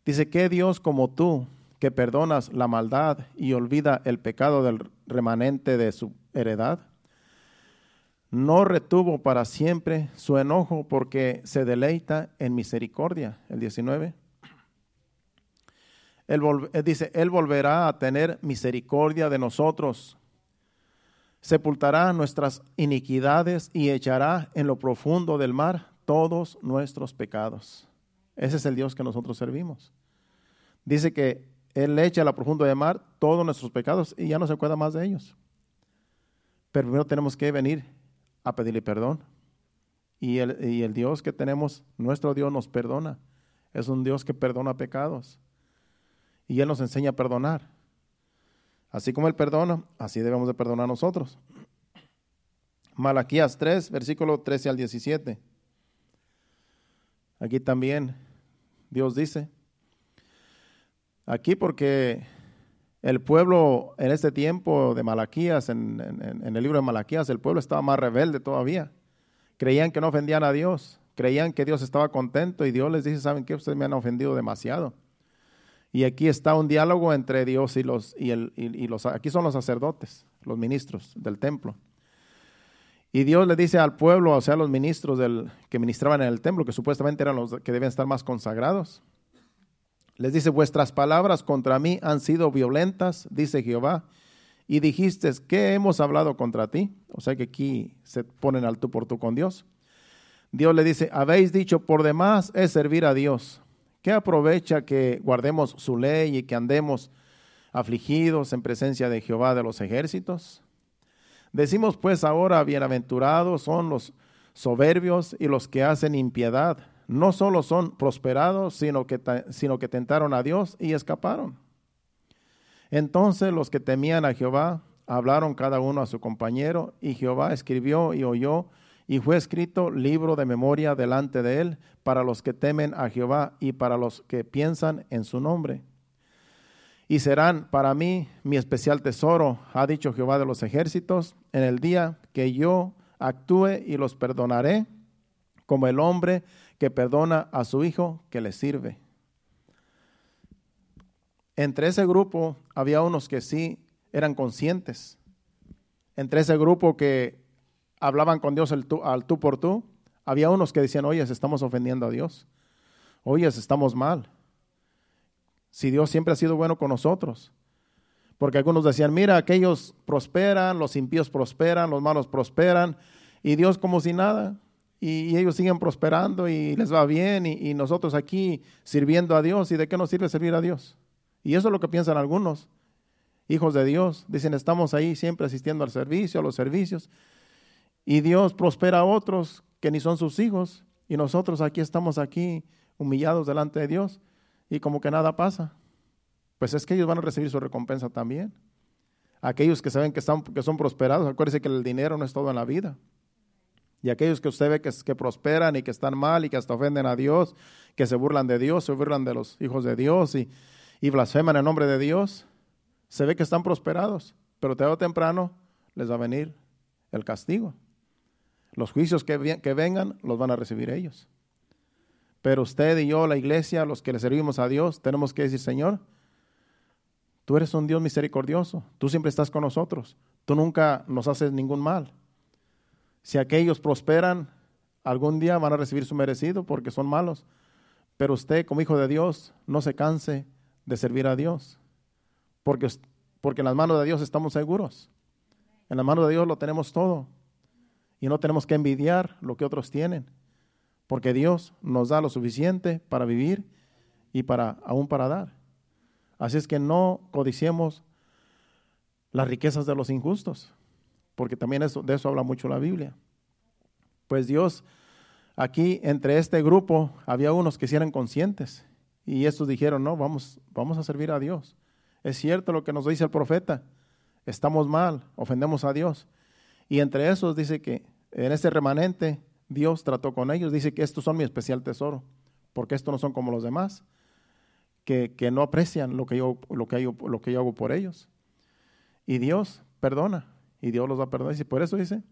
Dice que Dios como tú, que perdonas la maldad y olvida el pecado del remanente de su heredad, no retuvo para siempre su enojo porque se deleita en misericordia. El 19. Él, eh, dice, Él volverá a tener misericordia de nosotros, sepultará nuestras iniquidades y echará en lo profundo del mar todos nuestros pecados. Ese es el Dios que nosotros servimos. Dice que Él echa a lo profundo del mar todos nuestros pecados y ya no se acuerda más de ellos. Pero primero tenemos que venir a pedirle perdón. Y el, y el Dios que tenemos, nuestro Dios nos perdona. Es un Dios que perdona pecados. Y Él nos enseña a perdonar. Así como Él perdona, así debemos de perdonar nosotros. Malaquías 3, versículo 13 al 17. Aquí también Dios dice, aquí porque el pueblo en este tiempo de Malaquías, en, el libro de Malaquías, el pueblo estaba más rebelde todavía. Creían que no ofendían a Dios, creían que Dios estaba contento y Dios les dice, ¿saben qué? Ustedes me han ofendido demasiado. Y aquí está un diálogo entre Dios y los, y, el, y, los, aquí son los sacerdotes, los ministros del templo. Y Dios le dice al pueblo, o sea, a los ministros del, que ministraban en el templo, que supuestamente eran los que deben estar más consagrados, les dice, vuestras palabras contra mí han sido violentas, dice Jehová, y dijiste, ¿qué hemos hablado contra ti? O sea que aquí se ponen al tú por tú con Dios. Dios le dice, habéis dicho, por demás es servir a Dios. ¿Qué aprovecha que guardemos su ley y que andemos afligidos en presencia de Jehová de los ejércitos? Decimos pues ahora, bienaventurados son los soberbios y los que hacen impiedad. No solo son prosperados, sino que, sino que tentaron a Dios y escaparon. Entonces los que temían a Jehová hablaron cada uno a su compañero y Jehová escribió y oyó y fue escrito libro de memoria delante de él para los que temen a Jehová y para los que piensan en su nombre. Y serán para mí mi especial tesoro, ha dicho Jehová de los ejércitos, en el día que yo actúe y los perdonaré, como el hombre que perdona a su hijo que le sirve. Entre ese grupo había unos que sí eran conscientes. Entre ese grupo que hablaban con Dios al tú por tú, había unos que decían, oye, estamos ofendiendo a Dios. Oye, estamos mal. Si Dios siempre ha sido bueno con nosotros. Porque algunos decían, mira, aquellos prosperan, los impíos prosperan, los malos prosperan, y Dios como si nada. Y, ellos siguen prosperando y les va bien, y, y nosotros aquí sirviendo a Dios. ¿Y de qué nos sirve servir a Dios? Y eso es lo que piensan algunos, hijos de Dios. Dicen, estamos ahí siempre asistiendo al servicio, a los servicios, y Dios prospera a otros que ni son sus hijos y nosotros aquí estamos aquí humillados delante de Dios y como que nada pasa. Pues es que ellos van a recibir su recompensa también. Aquellos que saben que, están, que son prosperados, acuérdense que el dinero no es todo en la vida. Y aquellos que usted ve que, prosperan y que están mal y que hasta ofenden a Dios, que se burlan de Dios, se burlan de los hijos de Dios y, blasfeman en nombre de Dios, se ve que están prosperados, pero tarde o temprano les va a venir el castigo. Los juicios que, vengan los van a recibir ellos. Pero usted y yo, la iglesia, los que le servimos a Dios, tenemos que decir, Señor, tú eres un Dios misericordioso, tú siempre estás con nosotros, tú nunca nos haces ningún mal. Si aquellos prosperan, algún día van a recibir su merecido porque son malos. Pero usted, como hijo de Dios, no se canse de servir a Dios, porque, porque en las manos de Dios estamos seguros. En las manos de Dios lo tenemos todo. Y no tenemos que envidiar lo que otros tienen, porque Dios nos da lo suficiente para vivir y para aún para dar. Así es que no codiciemos las riquezas de los injustos, porque también eso, de eso habla mucho la Biblia. Pues Dios, aquí entre este grupo había unos que sí eran conscientes y estos dijeron, no, vamos, vamos a servir a Dios. Es cierto lo que nos dice el profeta, estamos mal, ofendemos a Dios, y entre esos dice que en ese remanente Dios trató con ellos, dice que estos son mi especial tesoro, porque estos no son como los demás, que, no aprecian lo que, yo, lo, que yo, lo que yo hago por ellos. Y Dios perdona, y Dios los va a perdonar. Y por eso dice,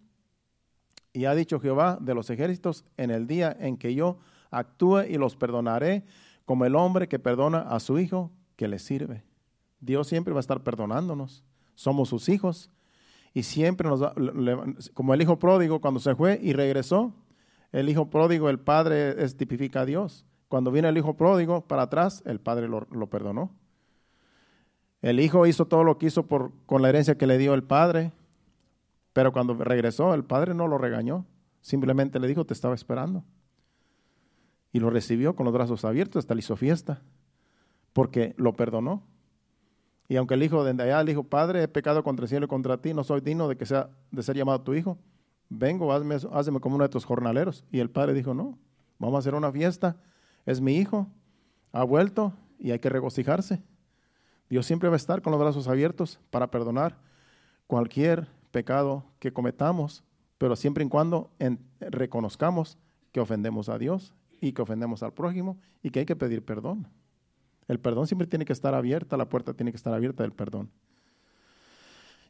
Y ha dicho Jehová de los ejércitos, en el día en que yo actúe y los perdonaré, como el hombre que perdona a su hijo que le sirve. Dios siempre va a estar perdonándonos. Somos sus hijos. Y siempre nos va, como el hijo pródigo cuando se fue y regresó, el hijo pródigo, el padre es, tipifica a Dios. Cuando viene el hijo pródigo para atrás, el padre lo, perdonó. El hijo hizo todo lo que hizo por, con la herencia que le dio el padre, pero cuando regresó, el padre no lo regañó, simplemente le dijo, te estaba esperando. Y lo recibió con los brazos abiertos, hasta le hizo fiesta, porque lo perdonó. Y aunque el hijo de allá le dijo, Padre, he pecado contra el cielo y contra ti, no soy digno de que sea de ser llamado tu hijo. Vengo, hazme, hazme como uno de tus jornaleros. Y el padre dijo, no, vamos a hacer una fiesta. Es mi hijo, ha vuelto y hay que regocijarse. Dios siempre va a estar con los brazos abiertos para perdonar cualquier pecado que cometamos, pero siempre y cuando reconozcamos que ofendemos a Dios y que ofendemos al prójimo y que hay que pedir perdón. El perdón siempre tiene que estar abierta, la puerta tiene que estar abierta del perdón.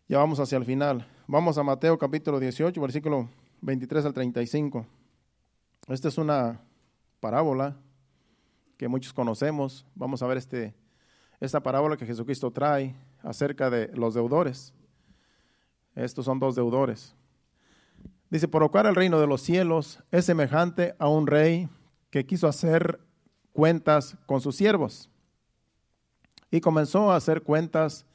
Ya vamos hacia el final. Vamos a Mateo capítulo 18, versículo 23 al 35. Esta es una parábola que muchos conocemos. Vamos a ver este, esta parábola que Jesucristo trae acerca de los deudores. Estos son dos deudores. Dice, por lo el reino de los cielos es semejante a un rey que quiso hacer cuentas con sus siervos y comenzó a hacer cuentas.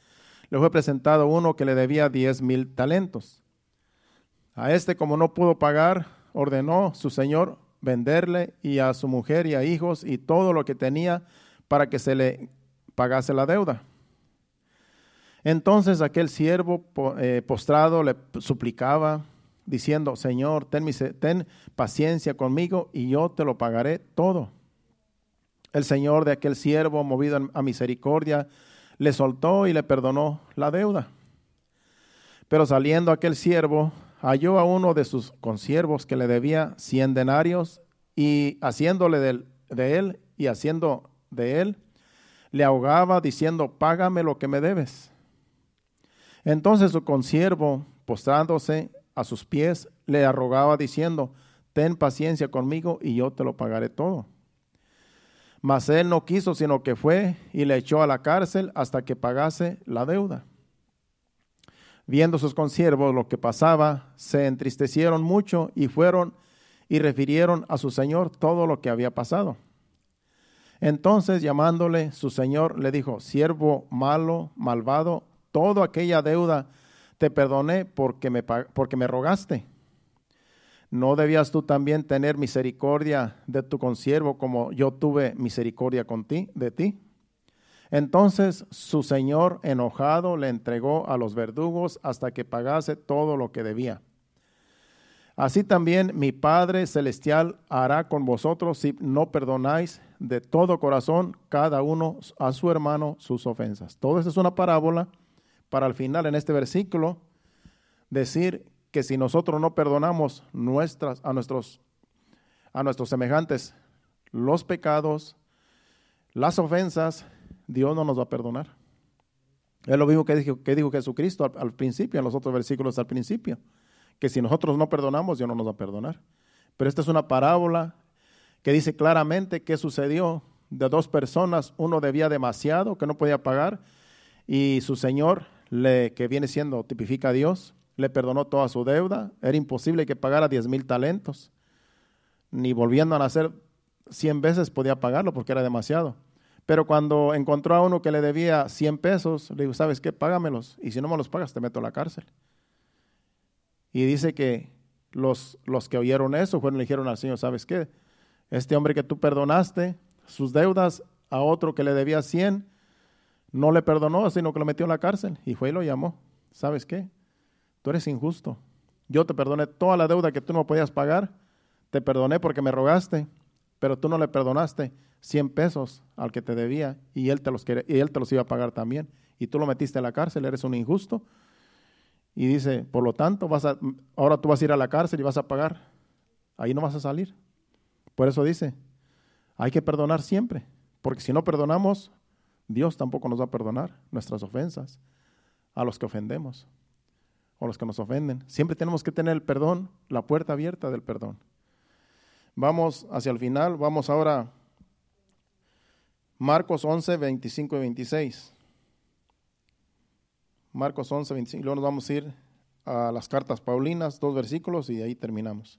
Le fue presentado uno que le debía diez mil talentos. A este, como no pudo pagar, ordenó su señor venderle y a su mujer y a hijos y todo lo que tenía para que se le pagase la deuda. Entonces aquel siervo eh, postrado le suplicaba, diciendo, Señor, ten, ten paciencia conmigo y yo te lo pagaré todo. El Señor de aquel siervo, movido a misericordia, le soltó y le perdonó la deuda. Pero saliendo aquel siervo, halló a uno de sus consiervos que le debía cien denarios y haciéndole de, él y haciendo de él, le ahogaba diciendo, págame lo que me debes. Entonces su consiervo, postrándose a sus pies, le arrogaba diciendo, ten paciencia conmigo y yo te lo pagaré todo. Mas él no quiso, sino que fue y le echó a la cárcel hasta que pagase la deuda. Viendo sus consiervos lo que pasaba, se entristecieron mucho y fueron y refirieron a su señor todo lo que había pasado. Entonces, llamándole su señor, le dijo, siervo malo, malvado, toda aquella deuda te perdoné porque me, porque me rogaste. ¿No debías tú también tener misericordia de tu consiervo como yo tuve misericordia con ti, de ti? Entonces su señor enojado le entregó a los verdugos hasta que pagase todo lo que debía. Así también mi Padre Celestial hará con vosotros si no perdonáis de todo corazón cada uno a su hermano sus ofensas. Todo esto es una parábola para al final en este versículo decir que si nosotros no perdonamos nuestras, a, nuestros, a nuestros semejantes los pecados, las ofensas, Dios no nos va a perdonar. Es lo mismo que dijo, que dijo Jesucristo al, principio, en los otros versículos al principio, que si nosotros no perdonamos, Dios no nos va a perdonar. Pero esta es una parábola que dice claramente qué sucedió de dos personas, uno debía demasiado, que no podía pagar, y su Señor, le, que viene siendo, tipifica a Dios, le perdonó toda su deuda, era imposible que pagara diez mil talentos, ni volviendo a nacer cien veces podía pagarlo porque era demasiado. Pero cuando encontró a uno que le debía cien pesos, le dijo, ¿sabes qué? Págamelos, y si no me los pagas te meto a la cárcel. Y dice que los, los que oyeron eso fueron y dijeron al Señor, ¿sabes qué? Este hombre que tú perdonaste sus deudas a otro que le debía cien, no le perdonó, sino que lo metió en la cárcel. Y fue y lo llamó. ¿Sabes qué? Tú eres injusto. Yo te perdoné toda la deuda que tú no podías pagar, te perdoné porque me rogaste, pero tú no le perdonaste 100 pesos al que te debía y él te los, él te los iba a pagar también. Y tú lo metiste a la cárcel, eres un injusto. Y dice, por lo tanto, vas a, ahora tú vas a ir a la cárcel y vas a pagar. Ahí no vas a salir. Por eso dice, hay que perdonar siempre, porque si no perdonamos, Dios tampoco nos va a perdonar nuestras ofensas a los que ofendemos. O los que nos ofenden. Siempre tenemos que tener el perdón, la puerta abierta del perdón. Vamos hacia el final, vamos ahora Marcos 11, 25 y 26. Marcos 11, 25, y luego nos vamos a ir a las cartas Paulinas, dos versículos y ahí terminamos.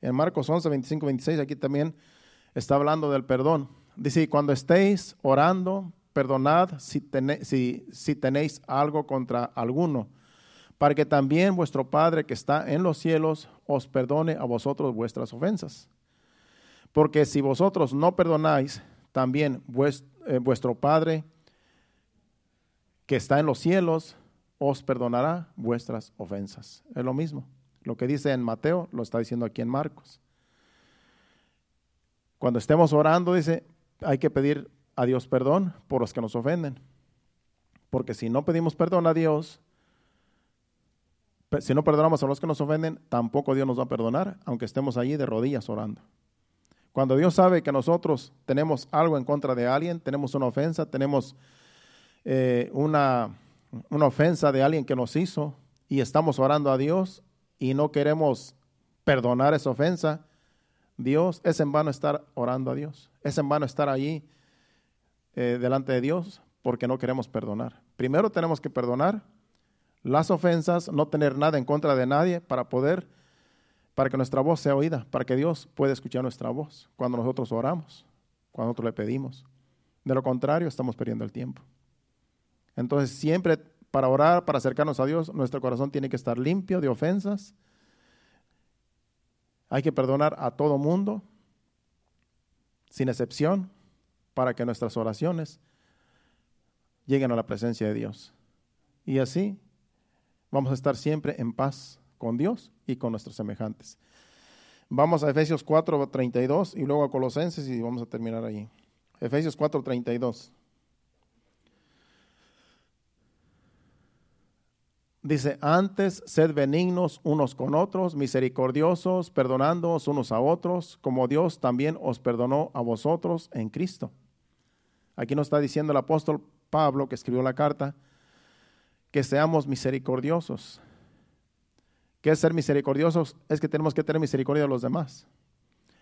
En Marcos 11, 25 y 26, aquí también está hablando del perdón. Dice, cuando estéis orando, perdonad si, si, si tenéis algo contra alguno para que también vuestro Padre que está en los cielos os perdone a vosotros vuestras ofensas. Porque si vosotros no perdonáis, también eh, vuestro Padre que está en los cielos os perdonará vuestras ofensas. Es lo mismo. Lo que dice en Mateo lo está diciendo aquí en Marcos. Cuando estemos orando, dice, hay que pedir a Dios perdón por los que nos ofenden. Porque si no pedimos perdón a Dios, si no perdonamos a los que nos ofenden, tampoco Dios nos va a perdonar, aunque estemos allí de rodillas orando. Cuando Dios sabe que nosotros tenemos algo en contra de alguien, tenemos una ofensa, tenemos eh, una, una ofensa de alguien que nos hizo y estamos orando a Dios y no queremos perdonar esa ofensa, Dios, es en vano estar orando a Dios, es en vano estar allí eh, delante de Dios porque no queremos perdonar. Primero tenemos que perdonar las ofensas, no tener nada en contra de nadie para poder, para que nuestra voz sea oída, para que Dios pueda escuchar nuestra voz cuando nosotros oramos, cuando nosotros le pedimos. De lo contrario, estamos perdiendo el tiempo. Entonces, siempre para orar, para acercarnos a Dios, nuestro corazón tiene que estar limpio de ofensas. Hay que perdonar a todo mundo, sin excepción, para que nuestras oraciones lleguen a la presencia de Dios. Y así vamos a estar siempre en paz con Dios y con nuestros semejantes. Vamos a Efesios 4, 32 y luego a Colosenses y vamos a terminar ahí. Efesios 4, 32. Dice, antes sed benignos unos con otros, misericordiosos, perdonándoos unos a otros, como Dios también os perdonó a vosotros en Cristo. Aquí nos está diciendo el apóstol Pablo, que escribió la carta, que seamos misericordiosos. ¿Qué es ser misericordiosos? Es que tenemos que tener misericordia de los demás.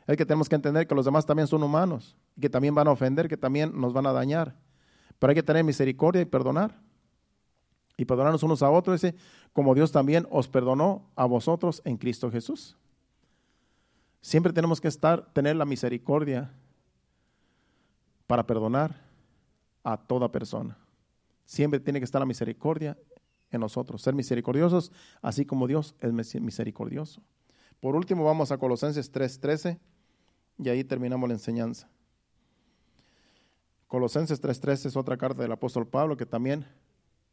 Es que tenemos que entender que los demás también son humanos, que también van a ofender, que también nos van a dañar. Pero hay que tener misericordia y perdonar. Y perdonarnos unos a otros, como Dios también os perdonó a vosotros en Cristo Jesús. Siempre tenemos que estar, tener la misericordia para perdonar a toda persona. Siempre tiene que estar la misericordia en nosotros, ser misericordiosos, así como Dios es misericordioso. Por último, vamos a Colosenses 3:13 y ahí terminamos la enseñanza. Colosenses 3:13 es otra carta del apóstol Pablo que también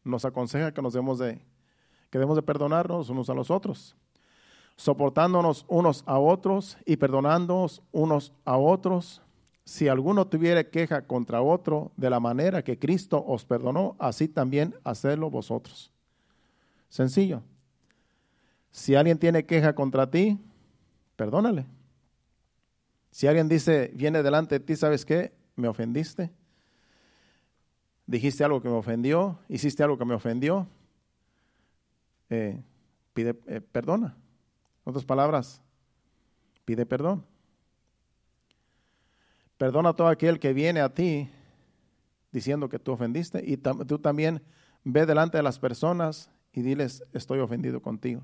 nos aconseja que nos debemos de que debemos de perdonarnos unos a los otros, soportándonos unos a otros y perdonándonos unos a otros si alguno tuviera queja contra otro de la manera que Cristo os perdonó, así también hacedlo vosotros. Sencillo. Si alguien tiene queja contra ti, perdónale. Si alguien dice, viene delante de ti, ¿sabes qué? Me ofendiste. Dijiste algo que me ofendió, hiciste algo que me ofendió. Eh, pide eh, perdona. En otras palabras, pide perdón. Perdona a todo aquel que viene a ti diciendo que tú ofendiste y tú también ve delante de las personas y diles, estoy ofendido contigo.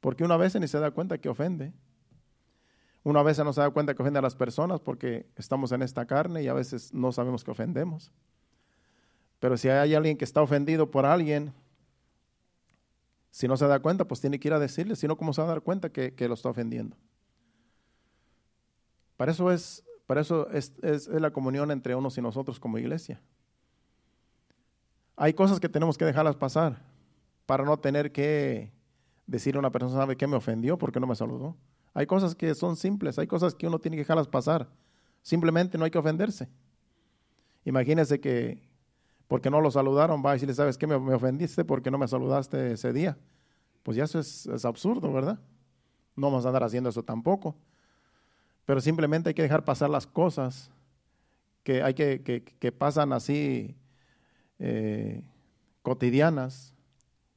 Porque una vez ni se da cuenta que ofende. Una vez no se da cuenta que ofende a las personas porque estamos en esta carne y a veces no sabemos que ofendemos. Pero si hay alguien que está ofendido por alguien, si no se da cuenta, pues tiene que ir a decirle, si no, ¿cómo se va a dar cuenta que, que lo está ofendiendo? Para eso es para eso es, la comunión entre unos y nosotros como iglesia. Hay cosas que tenemos que dejarlas pasar para no tener que decirle a una persona, ¿sabe qué me ofendió? porque no me saludó? Hay cosas que son simples, hay cosas que uno tiene que dejarlas pasar. Simplemente no hay que ofenderse. Imagínese que porque no lo saludaron, va a decirle, ¿sabes qué? Me, ofendiste porque no me saludaste ese día. Pues ya eso es, es absurdo, ¿verdad? No vamos a andar haciendo eso tampoco. Pero simplemente hay que dejar pasar las cosas que, hay que, que, pasan así eh, cotidianas,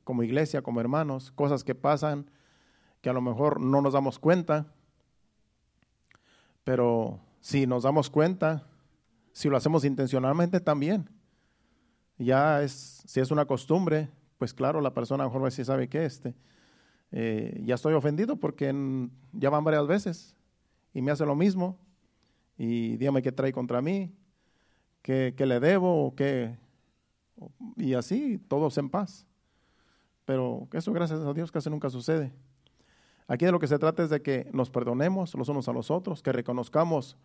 como iglesia, como hermanos, cosas que pasan que a lo mejor no nos damos cuenta, pero si nos damos cuenta, si lo hacemos intencionalmente también, ya es, si es una costumbre, pues claro, la persona a lo mejor va a decir, ¿sabe qué? Este, eh, ya estoy ofendido porque ya van varias veces y me hace lo mismo y dígame qué trae contra mí, qué, qué le debo qué, y así todos en paz. Pero eso gracias a Dios casi nunca sucede. Aquí de lo que se trata es de que nos perdonemos los unos a los otros, que reconozcamos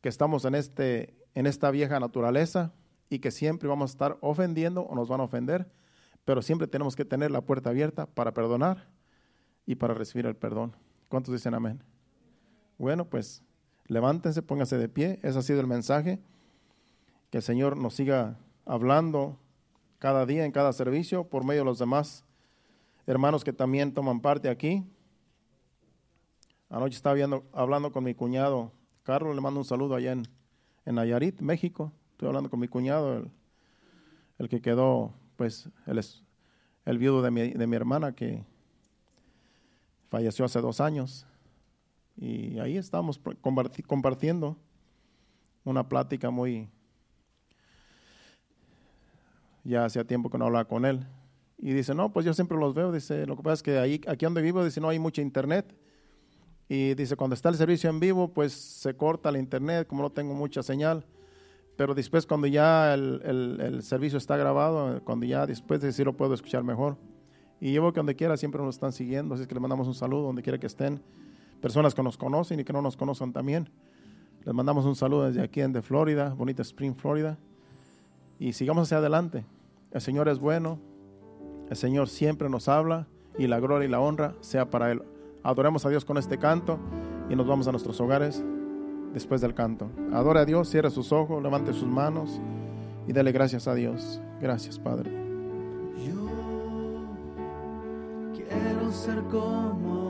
que estamos en, este, en esta vieja naturaleza y que siempre vamos a estar ofendiendo o nos van a ofender, pero siempre tenemos que tener la puerta abierta para perdonar y para recibir el perdón. ¿Cuántos dicen amén? Bueno, pues levántense, pónganse de pie. Ese ha sido el mensaje. Que el Señor nos siga hablando cada día en cada servicio por medio de los demás hermanos que también toman parte aquí. Anoche estaba viendo, hablando con mi cuñado Carlos, le mando un saludo allá en, en Nayarit, México. Estoy hablando con mi cuñado, el, el que quedó, pues, el, el viudo de mi, de mi hermana que falleció hace dos años. Y ahí estamos compartiendo una plática muy... Ya hacía tiempo que no hablaba con él. Y dice, no, pues yo siempre los veo. Dice, lo que pasa es que ahí, aquí donde vivo, dice, no hay mucha internet. Y dice, cuando está el servicio en vivo, pues se corta la internet, como no tengo mucha señal. Pero después, cuando ya el, el, servicio está grabado, cuando ya después de decir lo puedo escuchar mejor. Y yo que donde quiera siempre nos están siguiendo, así que les mandamos un saludo donde quiera que estén. Personas que nos conocen y que no nos conozcan también. Les mandamos un saludo desde aquí de Florida, bonita Spring, Florida. Y sigamos hacia adelante. El Señor es bueno, el Señor siempre nos habla y la gloria y la honra sea para Él. Adoremos a Dios con este canto y nos vamos a nuestros hogares después del canto. Adore a Dios, cierre sus ojos, levante sus manos y dele gracias a Dios. Gracias, Padre. Yo quiero ser como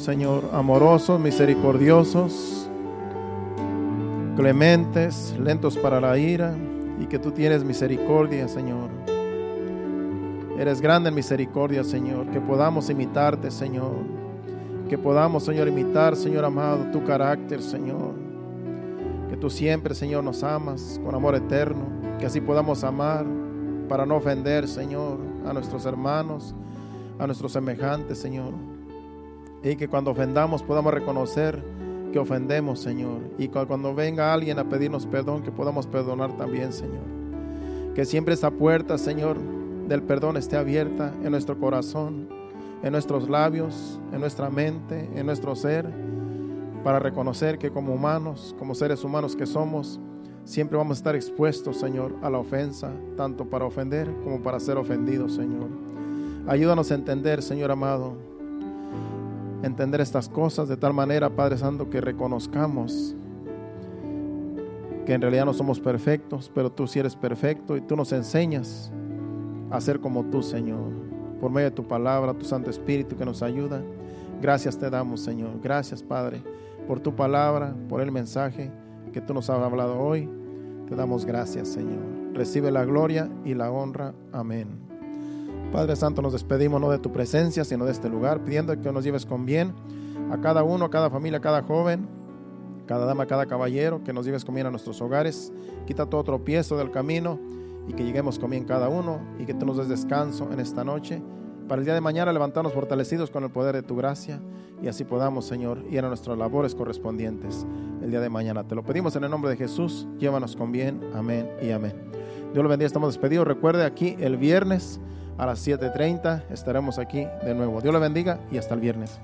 Señor, amorosos, misericordiosos, clementes, lentos para la ira, y que tú tienes misericordia, Señor. Eres grande en misericordia, Señor, que podamos imitarte, Señor. Que podamos, Señor, imitar, Señor amado, tu carácter, Señor. Que tú siempre, Señor, nos amas con amor eterno. Que así podamos amar para no ofender, Señor, a nuestros hermanos, a nuestros semejantes, Señor. Y que cuando ofendamos podamos reconocer que ofendemos, Señor. Y cuando venga alguien a pedirnos perdón, que podamos perdonar también, Señor. Que siempre esa puerta, Señor, del perdón esté abierta en nuestro corazón, en nuestros labios, en nuestra mente, en nuestro ser, para reconocer que como humanos, como seres humanos que somos, siempre vamos a estar expuestos, Señor, a la ofensa, tanto para ofender como para ser ofendidos, Señor. Ayúdanos a entender, Señor amado, entender estas cosas de tal manera, Padre Santo, que reconozcamos que en realidad no somos perfectos, pero tú sí eres perfecto y tú nos enseñas a ser como tú, Señor, por medio de tu palabra, tu Santo Espíritu que nos ayuda. Gracias te damos, Señor. Gracias, Padre, por tu palabra, por el mensaje que tú nos has hablado hoy. Te damos gracias, Señor. Recibe la gloria y la honra. Amén. Padre Santo, nos despedimos no de tu presencia, sino de este lugar, pidiendo que nos lleves con bien a cada uno, a cada familia, a cada joven, cada dama, cada caballero, que nos lleves con bien a nuestros hogares. Quita todo tropiezo del camino y que lleguemos con bien cada uno y que tú nos des descanso en esta noche. Para el día de mañana levantarnos fortalecidos con el poder de tu gracia y así podamos, Señor, ir a nuestras labores correspondientes el día de mañana. Te lo pedimos en el nombre de Jesús. Llévanos con bien. Amén y amén. Dios lo bendiga. Estamos despedidos. Recuerde aquí el viernes a las 7.30 estaremos aquí de nuevo. Dios le bendiga y hasta el viernes.